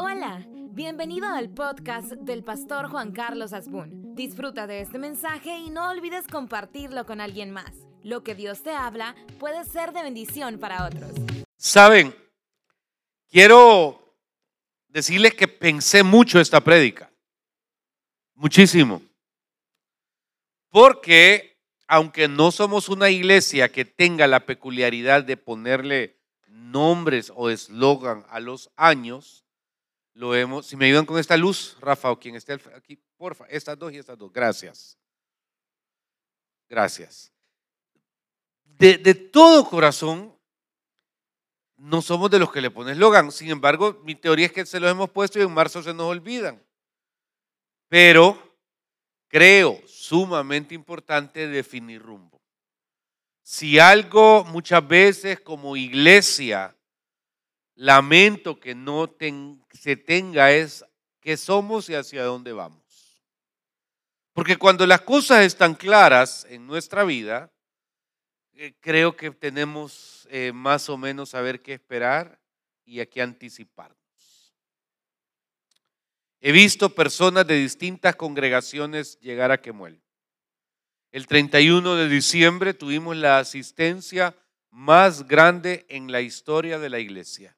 Hola, bienvenido al podcast del pastor Juan Carlos Asbun. Disfruta de este mensaje y no olvides compartirlo con alguien más. Lo que Dios te habla puede ser de bendición para otros. Saben, quiero decirles que pensé mucho esta prédica. Muchísimo. Porque aunque no somos una iglesia que tenga la peculiaridad de ponerle nombres o eslogan a los años, lo hemos, si me ayudan con esta luz, Rafa o quien esté aquí, porfa, estas dos y estas dos, gracias. Gracias. De, todo corazón, no somos de los que le ponen eslogan. Sin embargo, mi teoría es que se los hemos puesto y en marzo se nos olvidan. Pero creo sumamente importante definir rumbo. Si algo muchas veces como iglesia lamento que no se tenga es qué somos y hacia dónde vamos. Porque cuando las cosas están claras en nuestra vida, eh, creo que tenemos eh, más o menos saber qué esperar y a qué anticiparnos. He visto personas de distintas congregaciones llegar a Quemuel. El 31 de diciembre tuvimos la asistencia más grande en la historia de la iglesia.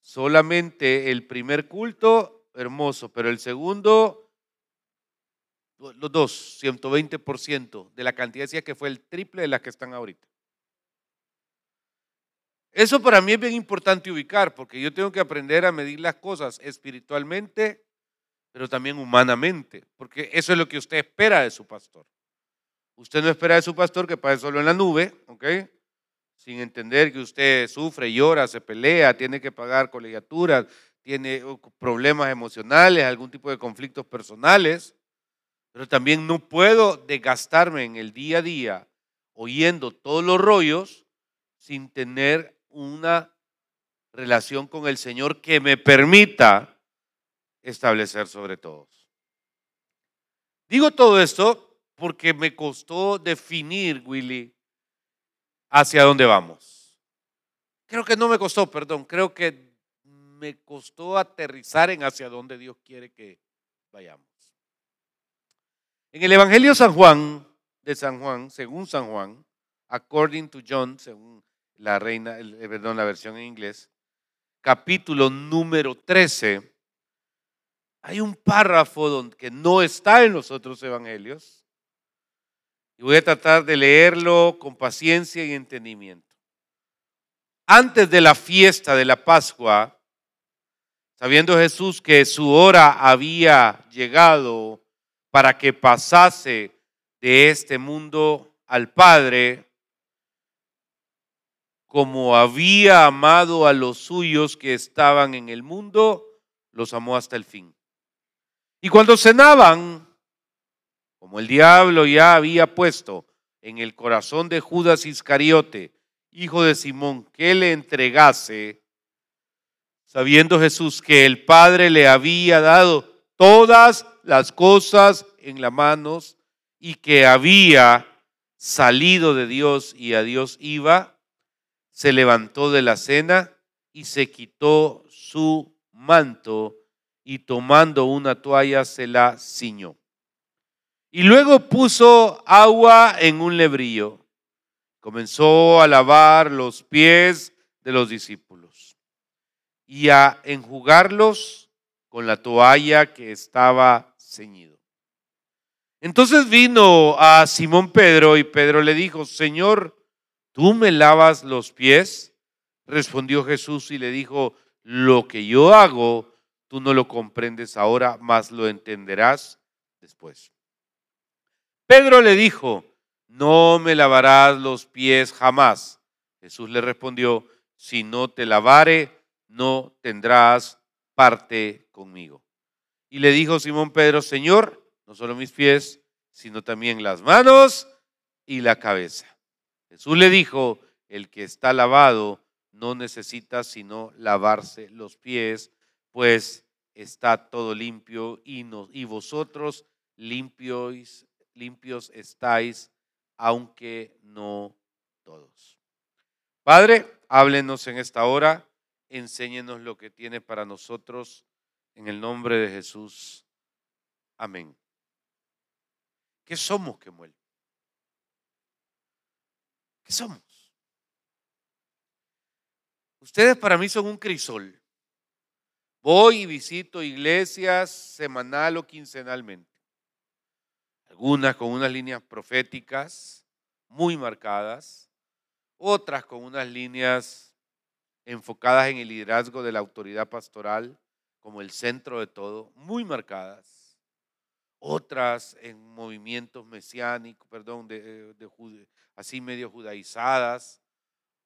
Solamente el primer culto, hermoso, pero el segundo, los dos, 120% de la cantidad decía que fue el triple de las que están ahorita. Eso para mí es bien importante ubicar, porque yo tengo que aprender a medir las cosas espiritualmente, pero también humanamente, porque eso es lo que usted espera de su pastor. Usted no espera de su pastor que pase solo en la nube, ¿ok? Sin entender que usted sufre, llora, se pelea, tiene que pagar colegiaturas, tiene problemas emocionales, algún tipo de conflictos personales, pero también no puedo desgastarme en el día a día oyendo todos los rollos sin tener una relación con el Señor que me permita establecer sobre todos. Digo todo esto porque me costó definir, Willy, hacia dónde vamos. Creo que no me costó, perdón, creo que me costó aterrizar en hacia dónde Dios quiere que vayamos. En el Evangelio San Juan, de San Juan, según San Juan, according to John, según la reina, eh, perdón, la versión en inglés, capítulo número 13, hay un párrafo que no está en los otros evangelios. Y voy a tratar de leerlo con paciencia y entendimiento. Antes de la fiesta de la Pascua, sabiendo Jesús que su hora había llegado para que pasase de este mundo al Padre, como había amado a los suyos que estaban en el mundo, los amó hasta el fin. Y cuando cenaban, como el diablo ya había puesto en el corazón de Judas Iscariote, hijo de Simón, que le entregase, sabiendo Jesús que el Padre le había dado todas las cosas en las manos y que había salido de Dios y a Dios iba, se levantó de la cena y se quitó su manto y tomando una toalla se la ciñó. Y luego puso agua en un lebrillo. Comenzó a lavar los pies de los discípulos y a enjugarlos con la toalla que estaba ceñido. Entonces vino a Simón Pedro y Pedro le dijo, Señor, ¿tú me lavas los pies? Respondió Jesús y le dijo, lo que yo hago, tú no lo comprendes ahora, mas lo entenderás después. Pedro le dijo, no me lavarás los pies jamás. Jesús le respondió, si no te lavare, no tendrás parte conmigo. Y le dijo Simón Pedro, Señor, no solo mis pies, sino también las manos y la cabeza. Jesús le dijo, el que está lavado no necesita sino lavarse los pies, pues está todo limpio y, y vosotros limpios, limpios estáis, aunque no todos. Padre, háblenos en esta hora enséñenos lo que tiene para nosotros en el nombre de Jesús. Amén. ¿Qué somos, Kemuel? ¿Qué somos? Ustedes para mí son un crisol. Voy y visito iglesias semanal o quincenalmente. Algunas con unas líneas proféticas muy marcadas, otras con unas líneas enfocadas en el liderazgo de la autoridad pastoral como el centro de todo, muy marcadas. Otras en movimientos mesiánicos, perdón, de, así medio judaizadas,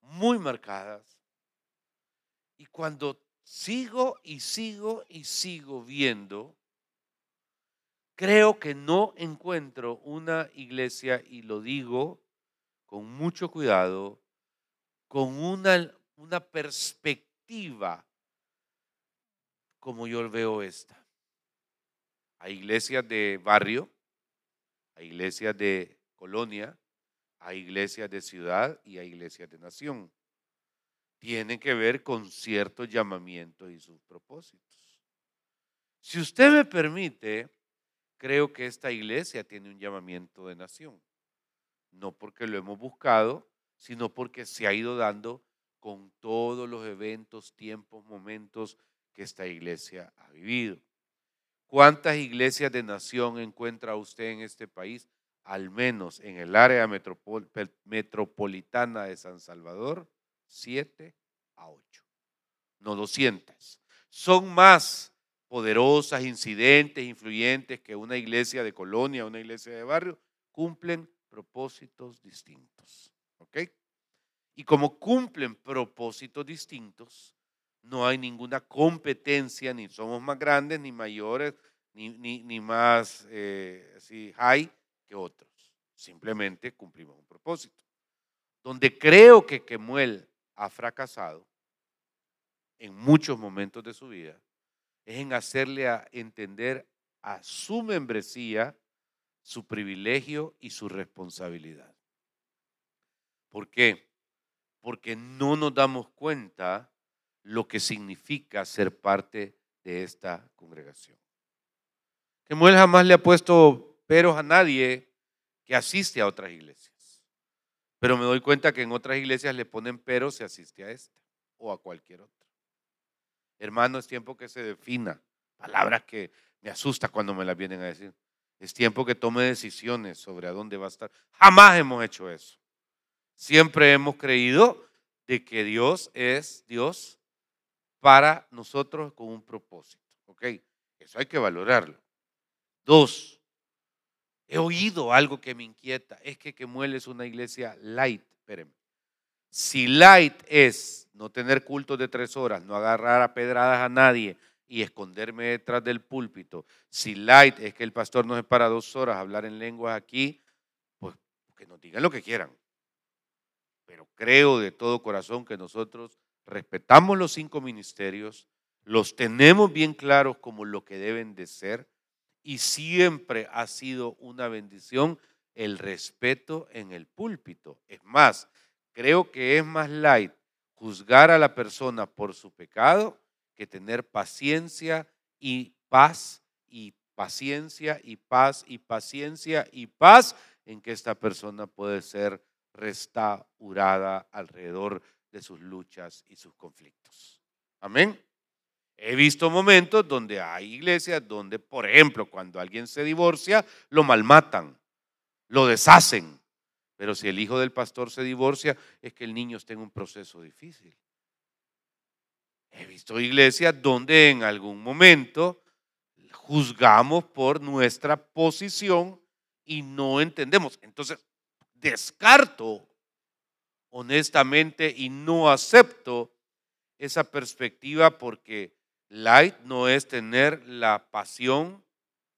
muy marcadas. Y cuando sigo y sigo y sigo viendo, creo que no encuentro una iglesia, y lo digo con mucho cuidado, con una, una perspectiva como yo veo esta. Hay iglesias de barrio, hay iglesias de colonia, hay iglesias de ciudad y hay iglesias de nación tienen que ver con ciertos llamamientos y sus propósitos. Si usted me permite, creo que esta iglesia tiene un llamamiento de nación. No porque lo hemos buscado, sino porque se ha ido dando con todos los eventos, tiempos, momentos que esta iglesia ha vivido. ¿Cuántas iglesias de nación encuentra usted en este país? Al menos en el área metropolitana de San Salvador, 7 a 8, no 200. Son más poderosas, incidentes, influyentes que una iglesia de colonia, una iglesia de barrio, cumplen propósitos distintos. ¿Ok? Y como cumplen propósitos distintos, no hay ninguna competencia, ni somos más grandes, ni mayores, ni, ni, más eh, high que otros. Simplemente cumplimos un propósito. Donde creo que Kemuel ha fracasado en muchos momentos de su vida es en hacerle a entender a su membresía su privilegio y su responsabilidad. ¿Por qué? Porque no nos damos cuenta lo que significa ser parte de esta congregación. Que Muel jamás le ha puesto peros a nadie que asiste a otras iglesias. Pero me doy cuenta que en otras iglesias le ponen pero si asiste a esta o a cualquier otra. Hermano, es tiempo que se defina. Palabras que me asusta cuando me las vienen a decir. Es tiempo que tome decisiones sobre a dónde va a estar. Jamás hemos hecho eso. Siempre hemos creído de que Dios es Dios para nosotros con un propósito. ¿Ok? Eso hay que valorarlo. Dos, He oído algo que me inquieta, es que Kemuel es una iglesia light. Espérenme. Si light es no tener cultos de tres horas, no agarrar a pedradas a nadie y esconderme detrás del púlpito, si light es que el pastor no es para dos horas hablar en lenguas aquí, pues que nos digan lo que quieran. Pero creo de todo corazón que nosotros respetamos los cinco ministerios, los tenemos bien claros como lo que deben de ser y siempre ha sido una bendición el respeto en el púlpito. Es más, creo que es más light juzgar a la persona por su pecado que tener paciencia y paz y paciencia y paz y paciencia y paz en que esta persona puede ser restaurada alrededor de sus luchas y sus conflictos. Amén. He visto momentos donde hay iglesias donde, por ejemplo, cuando alguien se divorcia, lo malmatan, lo deshacen. Pero si el hijo del pastor se divorcia, es que el niño está en un proceso difícil. He visto iglesias donde en algún momento juzgamos por nuestra posición y no entendemos. Entonces, descarto honestamente y no acepto esa perspectiva porque Light no es tener la pasión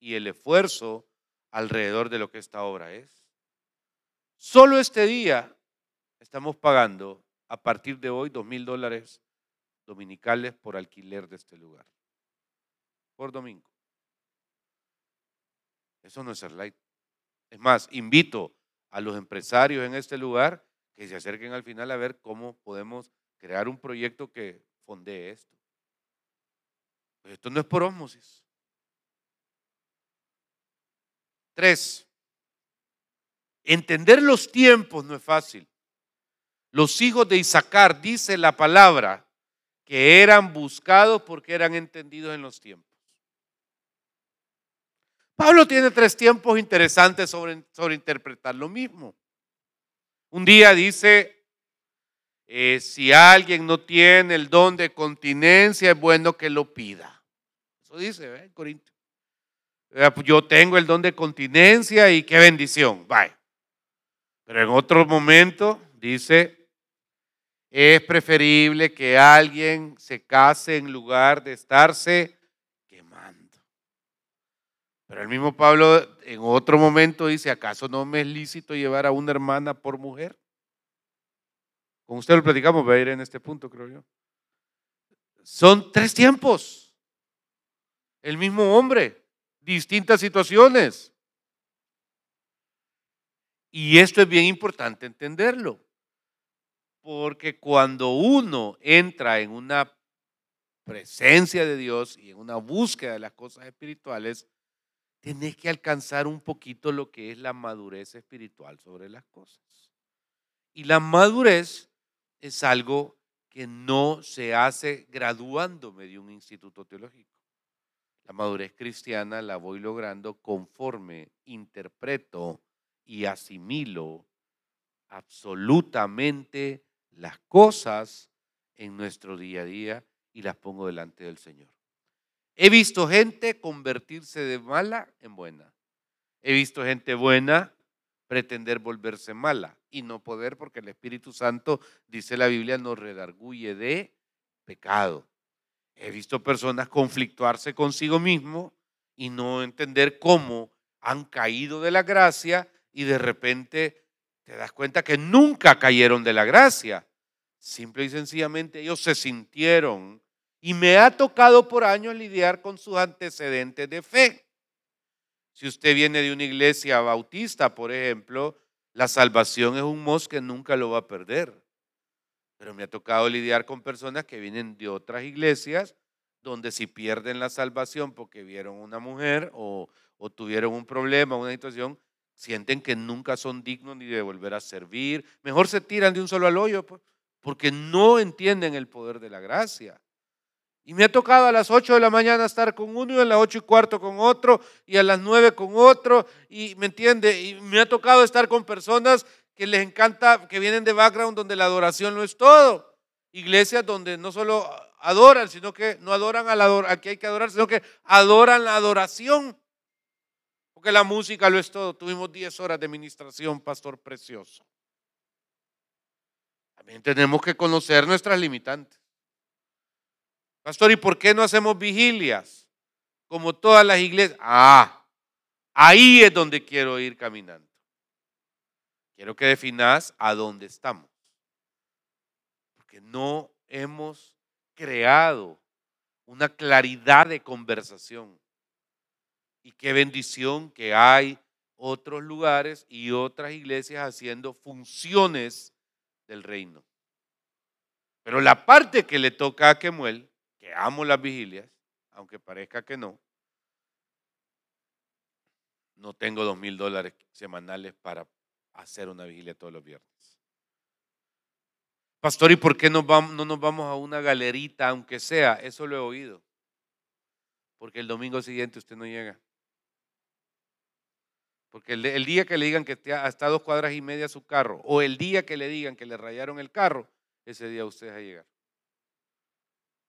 y el esfuerzo alrededor de lo que esta obra es. Solo este día estamos pagando a partir de hoy dos mil dólares dominicales por alquiler de este lugar. Por domingo. Eso no es ser light. Es más, invito a los empresarios en este lugar que se acerquen al final a ver cómo podemos crear un proyecto que fondee esto. Pues esto no es por ósmosis. Tres, entender los tiempos no es fácil. Los hijos de Isaacar, dice la palabra, que eran buscados porque eran entendidos en los tiempos. Pablo tiene tres tiempos interesantes sobre, sobre interpretar lo mismo. Un día dice, eh, si alguien no tiene el don de continencia, es bueno que lo pida. Eso dice ¿eh? Corintios. Pues yo tengo el don de continencia y qué bendición. Vaya. Pero en otro momento dice, es preferible que alguien se case en lugar de estarse quemando. Pero el mismo Pablo en otro momento dice, ¿acaso no me es lícito llevar a una hermana por mujer? Con usted lo platicamos, va a ir en este punto, creo yo. Son tres tiempos. El mismo hombre, distintas situaciones. Y esto es bien importante entenderlo, porque cuando uno entra en una presencia de Dios y en una búsqueda de las cosas espirituales, tenés que alcanzar un poquito lo que es la madurez espiritual sobre las cosas. Y la madurez es algo que no se hace graduándome de un instituto teológico. La madurez cristiana la voy logrando conforme interpreto y asimilo absolutamente las cosas en nuestro día a día y las pongo delante del Señor. He visto gente convertirse de mala en buena. He visto gente buena pretender volverse mala y no poder porque el Espíritu Santo, dice la Biblia, nos redarguye de pecado. He visto personas conflictuarse consigo mismo y no entender cómo han caído de la gracia y de repente te das cuenta que nunca cayeron de la gracia. Simple y sencillamente ellos se sintieron y me ha tocado por años lidiar con sus antecedentes de fe. Si usted viene de una iglesia bautista, por ejemplo, la salvación es un mos que nunca lo va a perder. Pero me ha tocado lidiar con personas que vienen de otras iglesias donde si pierden la salvación porque vieron una mujer o, tuvieron un problema, una situación, sienten que nunca son dignos ni de volver a servir. Mejor se tiran de un solo al hoyo pues, porque no entienden el poder de la gracia. Y me ha tocado a las 8 de la mañana estar con uno y a las 8 y cuarto con otro y a las 9 con otro. Y me entiende, y me ha tocado estar con personas que les encanta, que vienen de background donde la adoración no es todo. Iglesias donde no solo adoran, sino que no adoran a, la, que hay que adorar, sino que adoran la adoración. Porque la música lo es todo. Tuvimos 10 horas de ministración, pastor precioso. También tenemos que conocer nuestras limitantes. Pastor, ¿y por qué no hacemos vigilias? Como todas las iglesias. Ah, ahí es donde quiero ir caminando. Quiero que definas a dónde estamos. Porque no hemos creado una claridad de conversación. Y qué bendición que hay otros lugares y otras iglesias haciendo funciones del reino. Pero la parte que le toca a Kemuel que amo las vigilias, aunque parezca que no, no tengo dos mil dólares semanales para hacer una vigilia todos los viernes. Pastor, ¿y por qué no, no nos vamos a una galerita, aunque sea? Eso lo he oído. Porque el domingo siguiente usted no llega. Porque el, día que le digan que está a dos cuadras y media su carro, o el día que le digan que le rayaron el carro, ese día usted va a llegar.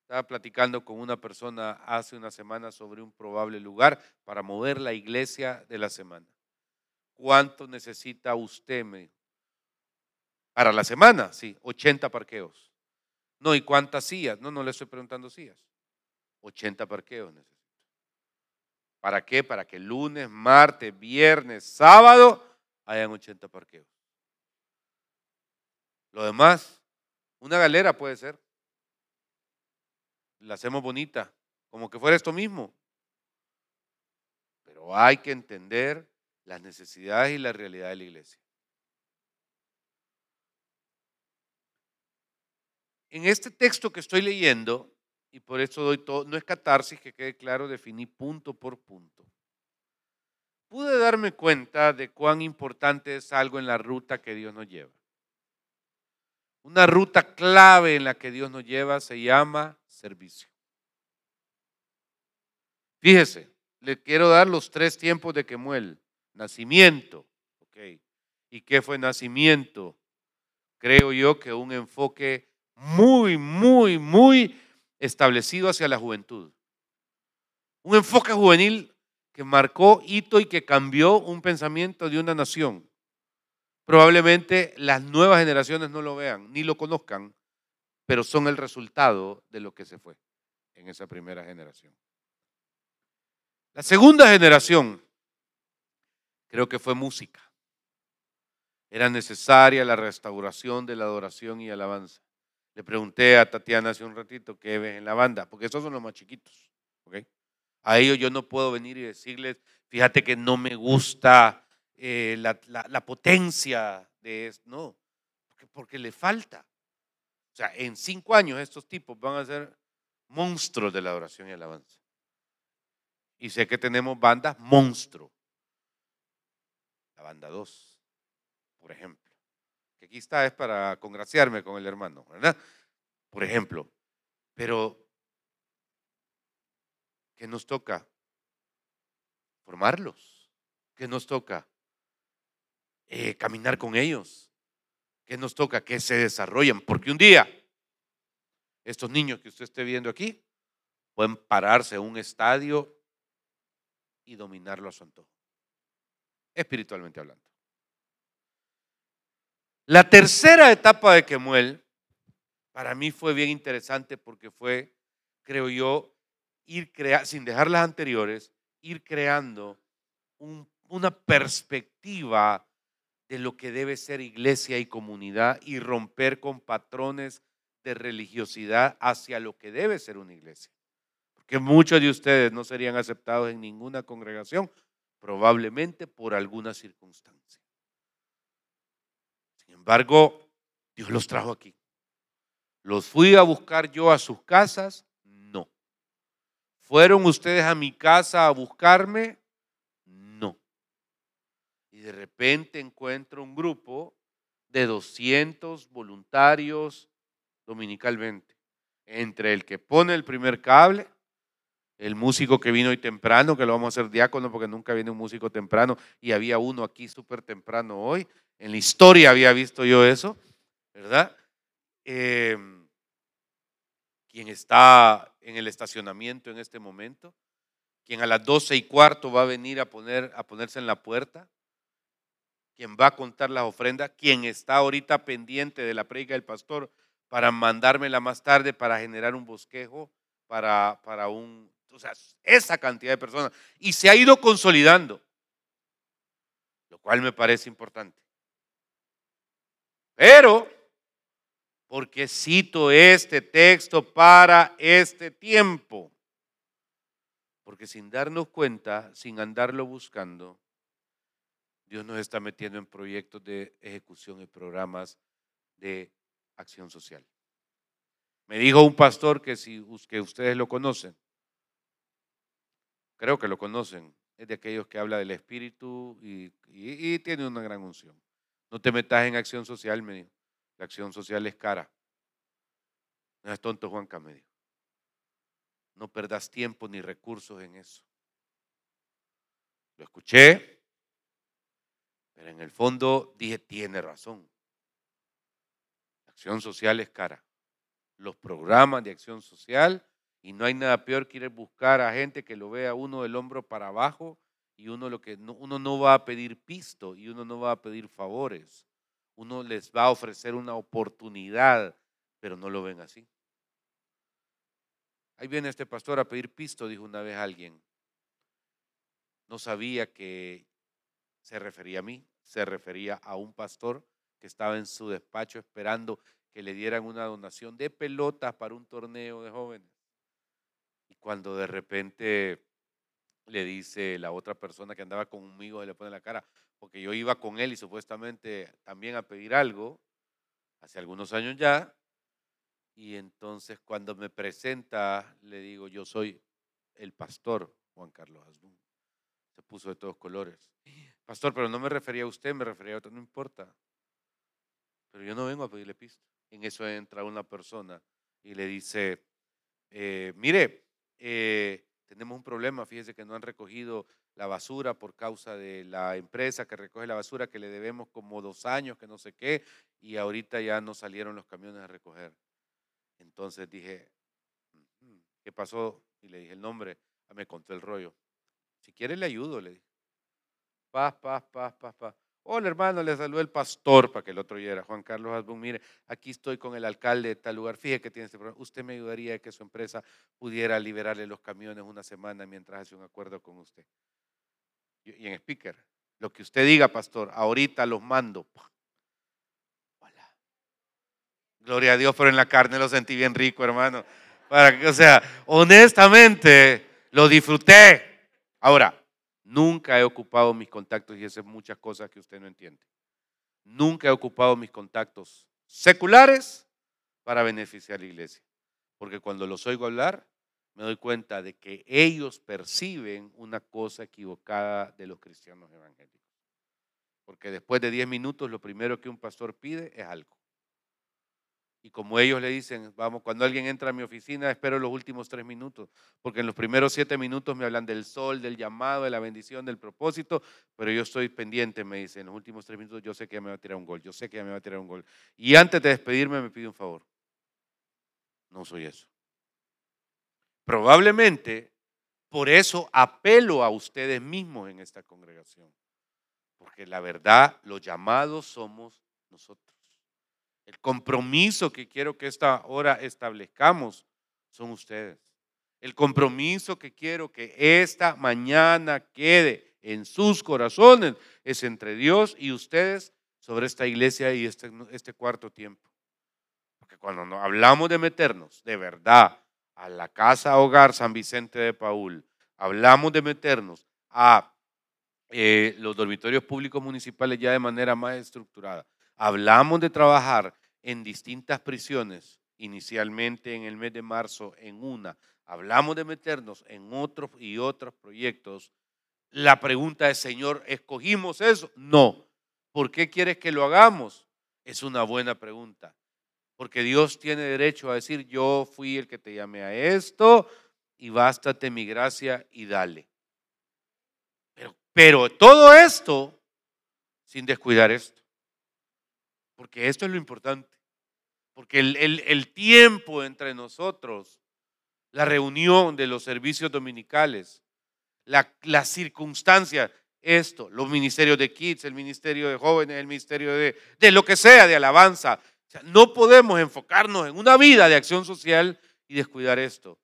Estaba platicando con una persona hace una semana sobre un probable lugar para mover la iglesia de la semana. ¿Cuánto necesita usted? Me Para la semana, sí, 80 parqueos. No, ¿y cuántas sillas? No, no le estoy preguntando sillas. 80 parqueos. ¿Para qué? Para que lunes, martes, viernes, sábado hayan 80 parqueos. Lo demás, una galera puede ser la hacemos bonita, como que fuera esto mismo. Pero hay que entender las necesidades y la realidad de la iglesia. En este texto que estoy leyendo, y por eso doy todo, no es catarsis, que quede claro, definí punto por punto. Pude darme cuenta de cuán importante es algo en la ruta que Dios nos lleva. Una ruta clave en la que Dios nos lleva se llama servicio. Fíjese, le quiero dar los tres tiempos de Kemuel. Nacimiento, ok. ¿Y qué fue nacimiento? Creo yo que un enfoque muy, muy, muy establecido hacia la juventud. Un enfoque juvenil que marcó hito y que cambió un pensamiento de una nación. Probablemente las nuevas generaciones no lo vean ni lo conozcan, pero son el resultado de lo que se fue en esa primera generación. La segunda generación creo que fue música. Era necesaria la restauración de la adoración y alabanza. Le pregunté a Tatiana hace un ratito qué ves en la banda, porque esos son los más chiquitos. A ellos yo no puedo venir y decirles, fíjate que no me gusta eh, la, potencia de esto. No, porque, porque le falta. O sea, en cinco años estos tipos van a ser monstruos de la adoración y alabanza. Y sé que tenemos bandas monstruo. La banda 2, por ejemplo. Que aquí está es para congraciarme con el hermano, ¿verdad? Por ejemplo. Pero, ¿qué nos toca? Formarlos. ¿Qué nos toca? Eh, caminar con ellos. ¿Qué nos toca? Que se desarrollen. Porque un día, estos niños que usted esté viendo aquí, pueden pararse en un estadio y dominarlo a su antojo, espiritualmente hablando. La tercera etapa de Kemuel para mí fue bien interesante porque fue, creo yo, ir creando, sin dejar las anteriores, ir creando una perspectiva de lo que debe ser iglesia y comunidad y romper con patrones de religiosidad hacia lo que debe ser una iglesia que muchos de ustedes no serían aceptados en ninguna congregación, probablemente por alguna circunstancia. Embargo, Dios los trajo aquí. ¿Los fui a buscar yo a sus casas? No. ¿Fueron ustedes a mi casa a buscarme? No. Y de repente encuentro un grupo de 200 voluntarios dominicalmente, entre el que pone el primer cable el músico que vino hoy temprano, que lo vamos a hacer diácono porque nunca viene un músico temprano y había uno aquí súper temprano hoy. En la historia había visto yo eso, ¿verdad? Em, quien está en el estacionamiento en este momento, quien a las doce y cuarto va a venir a, poner, a ponerse en la puerta, quien va a contar las ofrendas, quien está ahorita pendiente de la predica del pastor para mandármela más tarde para generar un bosquejo para, para un o sea, esa cantidad de personas. Y se ha ido consolidando, lo cual me parece importante. Pero, porque cito este texto para este tiempo? Porque sin darnos cuenta, sin andarlo buscando, Dios nos está metiendo en proyectos de ejecución y programas de acción social. Me dijo un pastor que si que ustedes lo conocen, creo que lo conocen, es de aquellos que habla del Espíritu y, tiene una gran unción. No te metas en acción social, me dijo. La acción social es cara. No es tonto Juanca, me dijo. No perdas tiempo ni recursos en eso. Lo escuché, pero en el fondo dije, tiene razón. La acción social es cara. Los programas de acción social y no hay nada peor que ir a buscar a gente que lo vea uno del hombro para abajo y uno, lo que, uno no va a pedir pisto y uno no va a pedir favores. Uno les va a ofrecer una oportunidad, pero no lo ven así. Ahí viene este pastor a pedir pisto, dijo una vez alguien. No sabía que se refería a mí, se refería a un pastor que estaba en su despacho esperando que le dieran una donación de pelotas para un torneo de jóvenes. Y cuando de repente le dice la otra persona que andaba conmigo, le pone la cara, porque yo iba con él y supuestamente también a pedir algo, hace algunos años ya, Y entonces cuando me presenta, le digo, yo soy el pastor Juan Carlos Asbun. Se puso de todos colores. Pastor, pero no me refería a usted, me refería a otro, no importa. Pero yo no vengo a pedirle pista. En eso entra una persona y le dice, eh, mire, eh, tenemos un problema, fíjese que no han recogido la basura por causa de la empresa que recoge la basura, que le debemos como dos años, que no sé qué, y ahorita ya no salieron los camiones a recoger. Entonces dije, ¿qué pasó? Y le dije el nombre, ah, me contó el rollo. Si quiere le ayudo, le dije. Paz, paz, paz, paz, paz. Hola hermano, le saludó el pastor para que el otro oyera. Juan Carlos Asbun, mire, aquí estoy con el alcalde de tal lugar. Fíjese que tiene este problema. Usted me ayudaría a que su empresa pudiera liberarle los camiones una semana mientras hace un acuerdo con usted. Y en speaker, lo que usted diga, pastor, ahorita los mando. Hola. Gloria a Dios, pero en la carne lo sentí bien rico, hermano. O sea, honestamente, lo disfruté. Ahora, Nunca he ocupado mis contactos, y esas muchas cosas que usted no entiende. Nunca he ocupado mis contactos seculares para beneficiar a la iglesia. Porque cuando los oigo hablar, me doy cuenta de que ellos perciben una cosa equivocada de los cristianos evangélicos. Porque después de 10 minutos, lo primero que un pastor pide es algo. Y como ellos le dicen, vamos, cuando alguien entra a mi oficina, espero los últimos tres minutos, porque en los primeros siete minutos me hablan del sol, del llamado, de la bendición, del propósito, pero yo estoy pendiente, me dicen, en los últimos tres minutos yo sé que ya me va a tirar un gol, yo sé que ya me va a tirar un gol. Y antes de despedirme me pide un favor. No soy eso. Probablemente por eso apelo a ustedes mismos en esta congregación, porque la verdad, los llamados somos nosotros. El compromiso que quiero que esta hora establezcamos son ustedes. El compromiso que quiero que esta mañana quede en sus corazones es entre Dios y ustedes sobre esta iglesia y este, este cuarto tiempo. Porque cuando hablamos de meternos de verdad a la casa hogar San Vicente de Paul, hablamos de meternos a eh, los dormitorios públicos municipales ya de manera más estructurada, Hablamos de trabajar en distintas prisiones, inicialmente en el mes de marzo en una. Hablamos de meternos en otros y otros proyectos. La pregunta es, Señor, ¿escogimos eso? No. ¿Por qué quieres que lo hagamos? Es una buena pregunta. Porque Dios tiene derecho a decir, yo fui el que te llamé a esto y bástate mi gracia y dale. Pero, pero todo esto sin descuidar esto. Porque esto es lo importante. Porque el, tiempo entre nosotros, la reunión de los servicios dominicales, la, la circunstancia, esto, los ministerios de kids, el ministerio de jóvenes, el ministerio de, de lo que sea, de alabanza. no podemos enfocarnos en una vida de acción social y descuidar esto,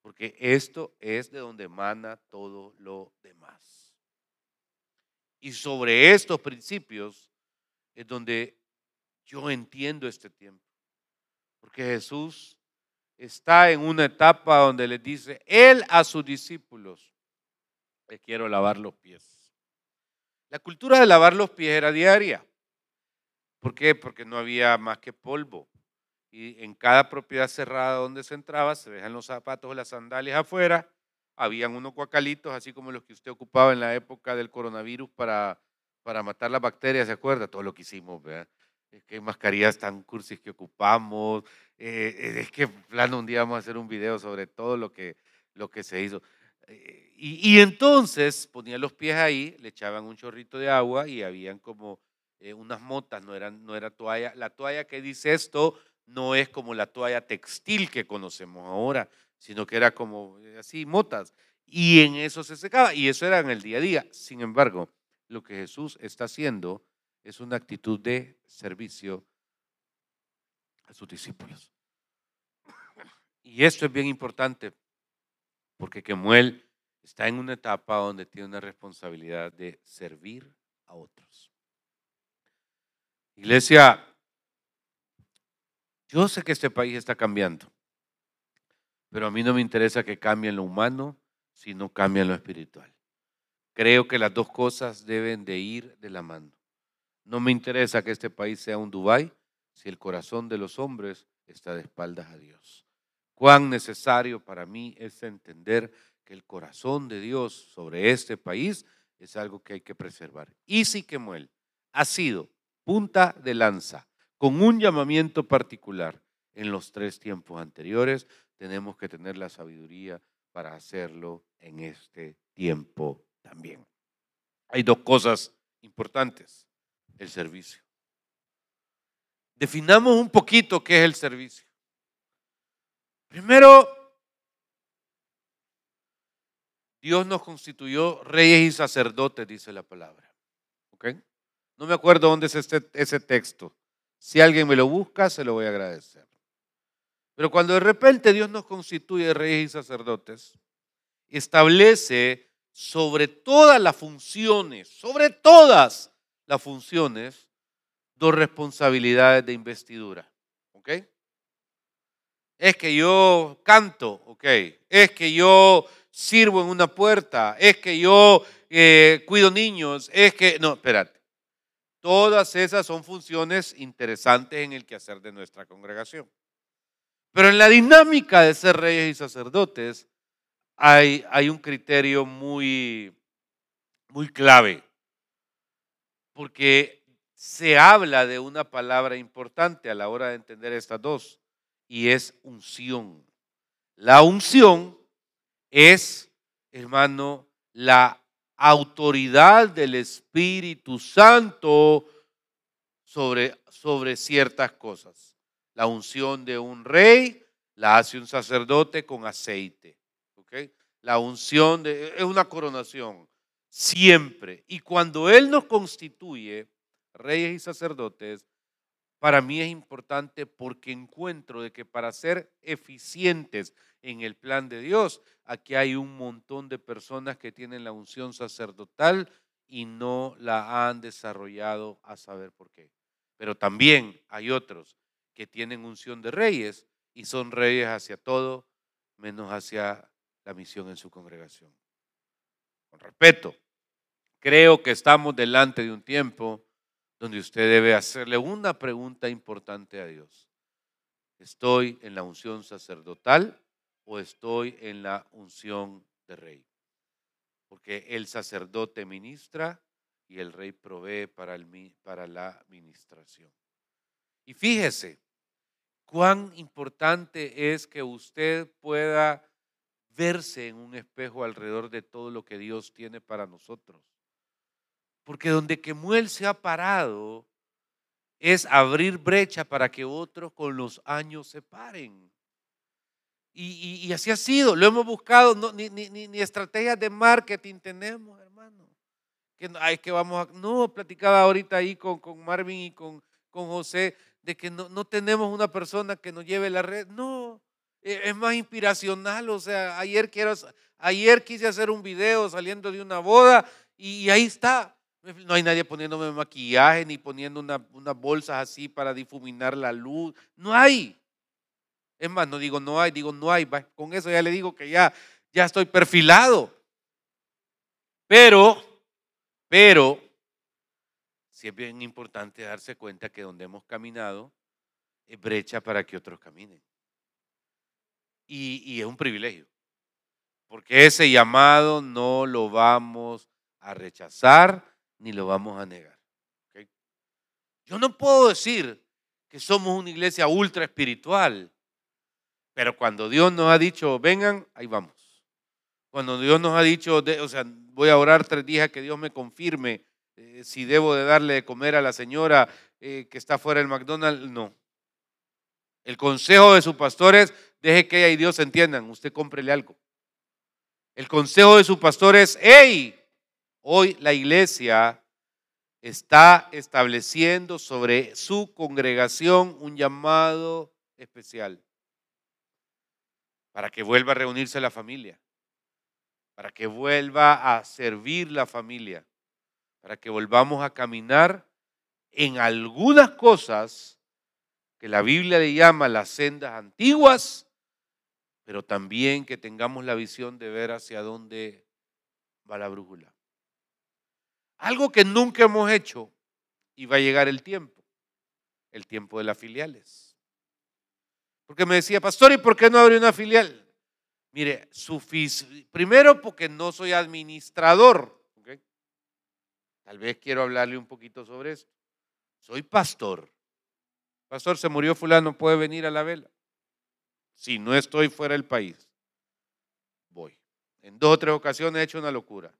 porque esto es de donde emana todo lo demás. Y sobre estos principios es donde yo entiendo este tiempo. Porque Jesús está en una etapa donde le dice, Él a sus discípulos, le quiero lavar los pies. La cultura de lavar los pies era diaria. ¿Por qué? Porque no había más que polvo. Y en cada propiedad cerrada donde se entraba, se dejan los zapatos o las sandalias afuera. Habían unos guacalitos, así como los que usted ocupaba en la época del coronavirus para, para matar las bacterias, ¿se acuerda? Todo lo que hicimos, ¿verdad? Es que mascarillas tan cursis que ocupamos, eh, eh, es que plano un día vamos a hacer un video sobre todo lo que, lo que se hizo. Eh, y, entonces ponían los pies ahí, le echaban un chorrito de agua y habían como unas motas, no, eran, no era toalla. La toalla que dice esto no es como la toalla textil que conocemos ahora, sino que era como así, motas. Y en eso se secaba, y eso era en el día a día. Sin embargo, lo que Jesús está haciendo es una actitud de servicio a sus discípulos. Y esto es bien importante porque Kemuel está en una etapa donde tiene una responsabilidad de servir a otros. Iglesia, yo sé que este país está cambiando, pero a mí no me interesa que cambie en lo humano, sino cambie en lo espiritual. Creo que las dos cosas deben de ir de la mano. No me interesa que este país sea un Dubái si el corazón de los hombres está de espaldas a Dios. Cuán necesario para mí es entender que el corazón de Dios sobre este país es algo que hay que preservar. Y sí que Kemuel ha sido punta de lanza con un llamamiento particular en los tres tiempos anteriores. Tenemos que tener la sabiduría para hacerlo en este tiempo también. Hay dos cosas importantes. El servicio. Definamos un poquito qué es el servicio. Primero, Dios nos constituyó reyes y sacerdotes, dice la palabra. ¿Ok? No me acuerdo dónde es este, ese texto. Si alguien me lo busca, se lo voy a agradecer. Pero cuando de repente Dios nos constituye reyes y sacerdotes, establece sobre todas las funciones, sobre todas las funciones, dos responsabilidades de investidura. ¿Ok? Es que yo canto, ok. Es que yo sirvo en una puerta, es que yo eh, cuido niños, es que, no, espérate. Todas esas son funciones interesantes en el quehacer de nuestra congregación. Pero en la dinámica de ser reyes y sacerdotes hay, hay un criterio muy, muy clave, porque se habla de una palabra importante a la hora de entender estas dos, y es unción. La unción es, hermano, la autoridad del Espíritu Santo sobre, sobre ciertas cosas. La unción de un rey la hace un sacerdote con aceite. La unción de, es una coronación, siempre. Y cuando Él nos constituye reyes y sacerdotes, para mí es importante porque encuentro que para ser eficientes en el plan de Dios, aquí hay un montón de personas que tienen la unción sacerdotal y no la han desarrollado a saber por qué. Pero también hay otros que tienen unción de reyes y son reyes hacia todo menos hacia la misión en su congregación. Con respeto, creo que estamos delante de un tiempo donde usted debe hacerle una pregunta importante a Dios. ¿Estoy en la unción sacerdotal o estoy en la unción de rey? Porque el sacerdote ministra y el rey provee para, la ministración. Y fíjese cuán importante es que usted pueda verse en un espejo alrededor de todo lo que Dios tiene para nosotros. Porque donde Kemuel se ha parado es abrir brecha para que otros con los años se paren. Y, así ha sido, lo hemos buscado, ni, estrategias de marketing tenemos, hermano. Ay, que vamos no, platicaba ahorita ahí con, Marvin y con, con José de que no, no tenemos una persona que nos lleve la red. No, e, es más inspiracional. O sea, ayer, quiero, ayer quise hacer un video saliendo de una boda y ahí está. No hay nadie poniéndome maquillaje ni poniendo unas bolsas así para difuminar la luz. No hay. Es más, no digo no hay, digo no hay. Con eso ya le digo que ya, ya estoy perfilado. Pero, pero, sí es bien importante darse cuenta que donde hemos caminado es brecha para que otros caminen. Y es un privilegio. Porque ese llamado no lo vamos a rechazar ni lo vamos a negar. Yo no puedo decir que somos una iglesia ultra espiritual, pero cuando Dios nos ha dicho, vengan, ahí vamos. Cuando Dios nos ha dicho, o sea, voy a orar tres días que Dios me confirme eh, si debo de darle de comer a la señora eh, que está fuera del McDonald's, no. El consejo de su pastor es, deje que ella y Dios entiendan, usted cómprele algo. El consejo de su pastor es, hey, Hoy la iglesia está estableciendo sobre su congregación un llamado especial para que vuelva a reunirse la familia, para que vuelva a servir la familia, para que volvamos a caminar en algunas cosas que la Biblia le llama las sendas antiguas, pero también que tengamos la visión de ver hacia dónde va la brújula. Algo que nunca hemos hecho y va a llegar el tiempo, el tiempo de las filiales. Porque me decía, pastor, ¿y por qué no abrió una filial? Mire, primero porque no soy administrador. Tal vez quiero hablarle un poquito sobre esto. Soy pastor. Pastor, se murió fulano, puede venir a la vela. Si no estoy fuera del país, voy. En dos o tres ocasiones he hecho una locura.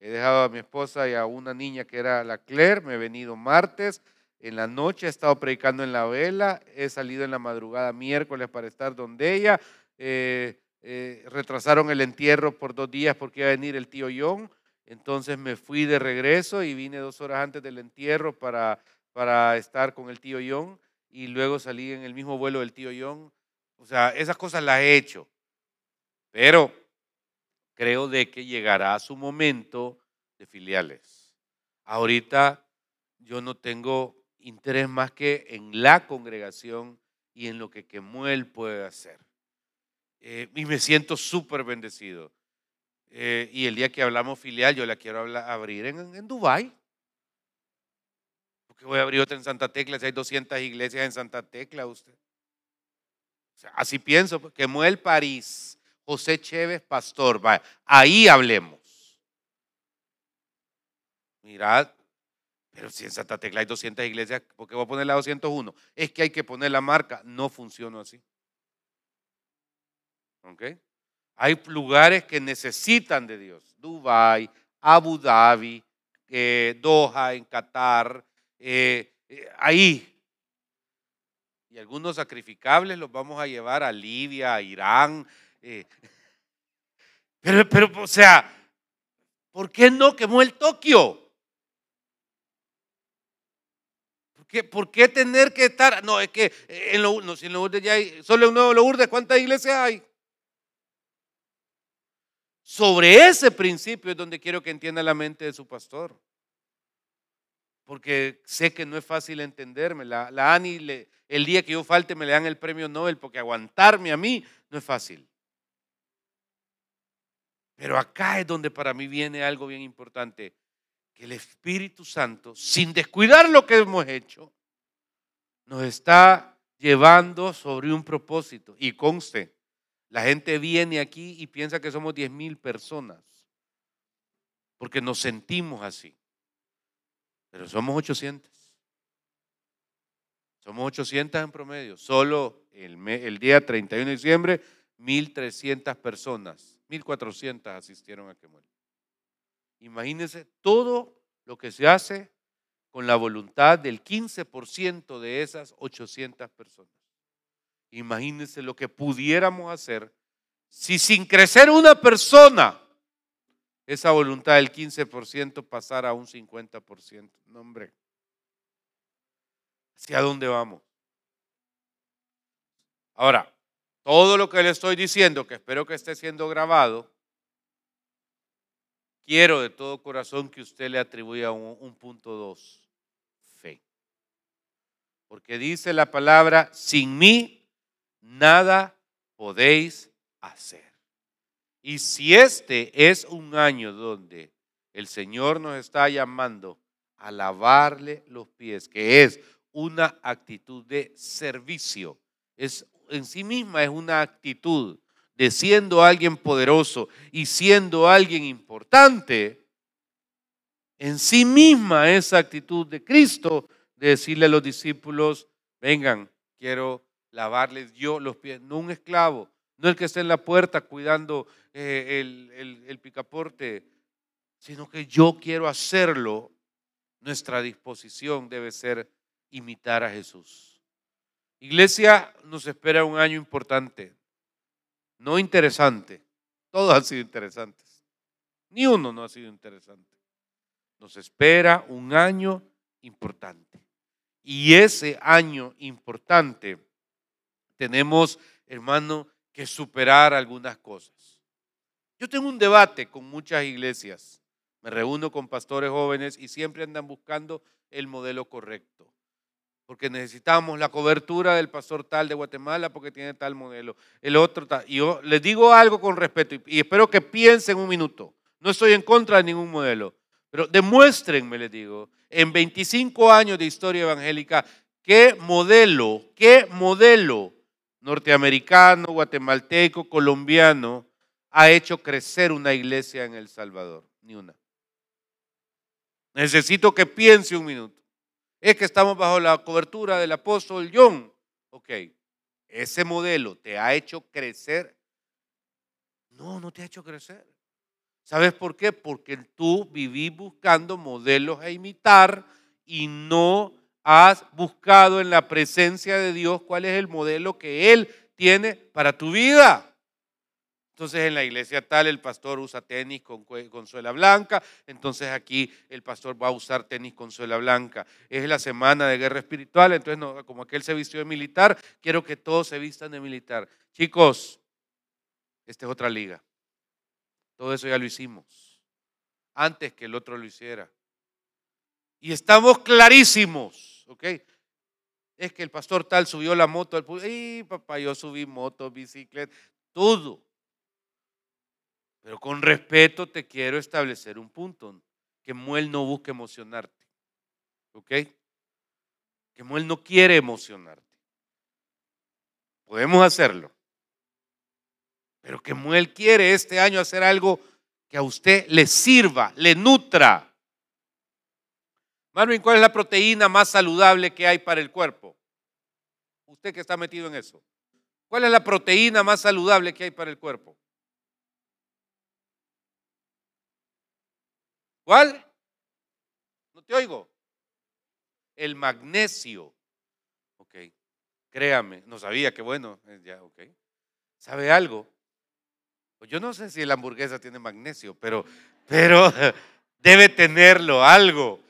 He dejado a mi esposa y a una niña que era la Claire, me he venido martes, en la noche he estado predicando en la vela, he salido en la madrugada miércoles para estar donde ella, eh, eh, retrasaron el entierro por dos días porque iba a venir el tío John, entonces me fui de regreso y vine dos horas antes del entierro para, para estar con el tío John y luego salí en el mismo vuelo del tío John. O sea, esas cosas las he hecho, pero creo de que llegará su momento de filiales. Ahorita yo no tengo interés más que en la congregación y en lo que Kemuel puede hacer. Eh, y me siento súper bendecido. Eh, y el día que hablamos filial, yo la quiero abrir en, en Dubái. Porque voy a abrir otra en Santa Tecla, si hay 200 iglesias en Santa Tecla, usted. así pienso, pues, Kemuel París, José Chévez, pastor, ahí hablemos. Mirad, pero si en Santa Tecla hay 200 iglesias, ¿por qué voy a poner la 201? Es que hay que poner la marca. No funciona así. ¿Ok? Hay lugares que necesitan de Dios. Dubai, Abu Dhabi, eh, Doha, en Qatar, eh, eh, ahí. Y algunos sacrificables los vamos a llevar a Libia, a Irán. Pero, pero, o sea, ¿por qué no quemó el Tokio? ¿Por qué tener que estar? No, es que en lo, no, si en ya hay, solo en Nuevo Lourdes, ¿cuántas iglesias hay? Sobre ese principio es donde quiero que entienda la mente de su pastor. Porque sé que no es fácil entenderme. La, la ANI, el día que yo falte, me le dan el premio Nobel, porque aguantarme a mí no es fácil. Pero acá es donde para mí viene algo bien importante que el Espíritu Santo, sin descuidar lo que hemos hecho, nos está llevando sobre un propósito. Y conste, la gente viene aquí y piensa que somos 10 mil personas, porque nos sentimos así. Pero somos 800. Somos 800 en promedio. Solo el, el día 31 de diciembre, 1.300 personas, 1.400 asistieron a Quemuel. Imagínense todo lo que se hace con la voluntad del 15% de esas 800 personas. Imagínense lo que pudiéramos hacer si sin crecer una persona, esa voluntad del 15% pasara a un 50%. No, hombre. ¿Hacia dónde vamos? Ahora, todo lo que le estoy diciendo, que espero que esté siendo grabado, quiero de todo corazón que usted le atribuya un, punto dos, fe. Porque dice la palabra, sin mí nada podéis hacer. Y si este es un año donde el Señor nos está llamando a lavarle los pies, que es una actitud de servicio, es en sí misma es una actitud de siendo alguien poderoso y siendo alguien importante, en sí misma esa actitud de Cristo de decirle a los discípulos, vengan, quiero lavarles yo los pies, no un esclavo, no el que esté en la puerta cuidando eh, el, el picaporte, sino que yo quiero hacerlo. Nuestra disposición debe ser imitar a Jesús. Iglesia, nos espera un año importante no interesante. Todos han sido interesantes. Ni uno no ha sido interesante. Nos espera un año importante. Y ese año importante tenemos, hermano, que superar algunas cosas. Yo tengo un debate con muchas iglesias. Me reúno con pastores jóvenes y siempre andan buscando el modelo correcto porque necesitamos la cobertura del pastor tal de Guatemala porque tiene tal modelo, el otro tal. Y yo les digo algo con respeto y, espero que piensen un minuto. No estoy en contra de ningún modelo, pero demuéstrenme, les digo, en 25 años de historia evangélica, qué modelo, qué modelo norteamericano, guatemalteco, colombiano ha hecho crecer una iglesia en El Salvador? Ni una. Necesito que piense un minuto. Es que estamos bajo la cobertura del apóstol John. Ok, ese modelo te ha hecho crecer. No, no te ha hecho crecer. ¿Sabes por qué? Porque tú vivís buscando modelos a imitar y no has buscado en la presencia de Dios cuál es el modelo que Él tiene para tu vida. Entonces en la iglesia tal el pastor usa tenis con, suela blanca, entonces aquí el pastor va a usar tenis con suela blanca. Es la semana de guerra espiritual, entonces como aquel se vistió de militar, quiero que todos se vistan de militar. Chicos, esta es otra liga. Todo eso ya lo hicimos, antes que el otro lo hiciera. Y estamos clarísimos, ¿ok? Es que el pastor tal subió la moto al y papá, yo subí moto, bicicleta, todo. Pero con respeto te quiero establecer un punto, que Muel no busque emocionarte. ¿Ok? Que Muel no quiere emocionarte. Podemos hacerlo. Pero que Muel quiere este año hacer algo que a usted le sirva, le nutra. Marvin, ¿cuál es la proteína más saludable que hay para el cuerpo? Usted que está metido en eso. ¿Cuál es la proteína más saludable que hay para el cuerpo? ¿Cuál? No te oigo. El magnesio. Ok. Créame, no sabía, qué bueno. Eh, ya, ok. ¿Sabe algo? Pues yo no sé si la hamburguesa tiene magnesio, pero, pero debe tenerlo, algo.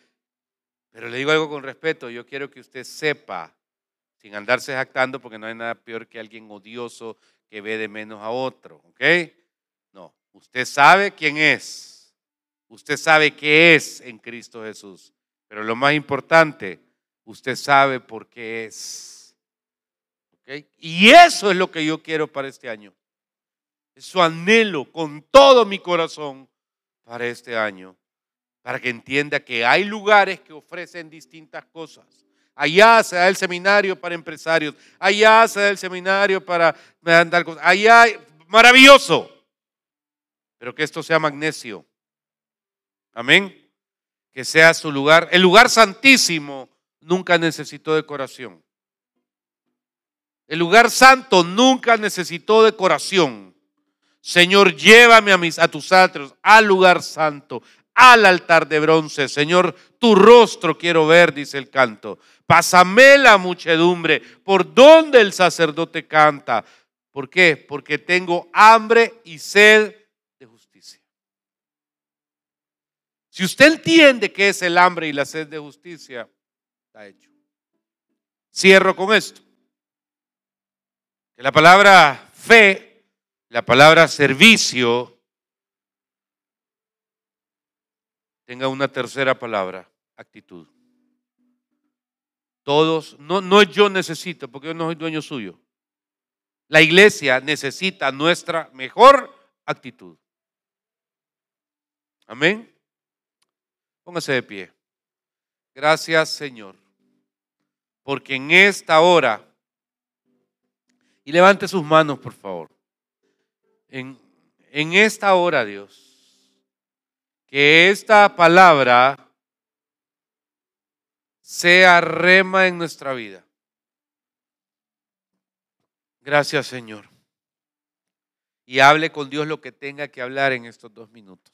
Pero le digo algo con respeto, yo quiero que usted sepa, sin andarse jactando, porque no hay nada peor que alguien odioso que ve de menos a otro, ¿ok? No, usted sabe quién es Usted sabe qué es en Cristo Jesús. Pero lo más importante, usted sabe por qué es. Y eso es lo que yo quiero para este año. Eso anhelo con todo mi corazón para este año. Para que entienda que hay lugares que ofrecen distintas cosas. Allá se da el seminario para empresarios. Allá se da el seminario para andar cosas. Allá, maravilloso. Pero que esto sea magnesio Amén. Que sea su lugar. El lugar santísimo nunca necesitó decoración. El lugar santo nunca necesitó decoración. Señor, llévame a, mis, a tus atros, al lugar santo, al altar de bronce. Señor, tu rostro quiero ver, dice el canto. Pásame la muchedumbre por donde el sacerdote canta. ¿Por qué? Porque tengo hambre y sed Si usted entiende qué es el hambre y la sed de justicia, está hecho. Cierro con esto. Que la palabra fe, la palabra servicio, tenga una tercera palabra, actitud. Todos, no, no yo necesito, porque yo no soy dueño suyo. La iglesia necesita nuestra mejor actitud. Amén. Póngase de pie. Gracias Señor, porque en esta hora, y levante sus manos por favor, en, en esta hora Dios, que esta palabra sea rema en nuestra vida. Gracias Señor. Y hable con Dios lo que tenga que hablar en estos dos minutos.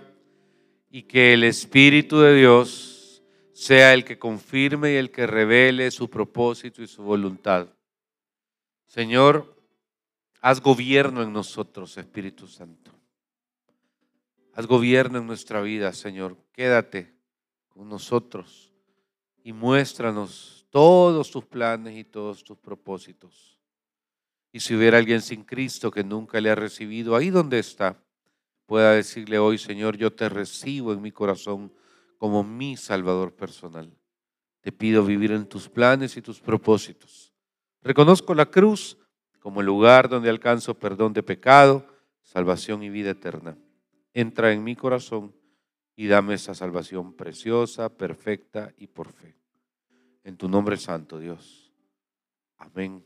que el Espíritu de Dios sea el que confirme y el que revele su propósito y su voluntad. Señor, haz gobierno en nosotros, Espíritu Santo. Haz gobierno en nuestra vida, Señor. Quédate con nosotros y muéstranos todos tus planes y todos tus propósitos. Y si hubiera alguien sin Cristo que nunca le ha recibido, ahí donde está, pueda decirle hoy, Señor, yo te recibo en mi corazón como mi Salvador personal. Te pido vivir en tus planes y tus propósitos. Reconozco la cruz como el lugar donde alcanzo perdón de pecado, salvación y vida eterna. Entra en mi corazón y dame esa salvación preciosa, perfecta y por fe. En tu nombre santo, Dios. Amén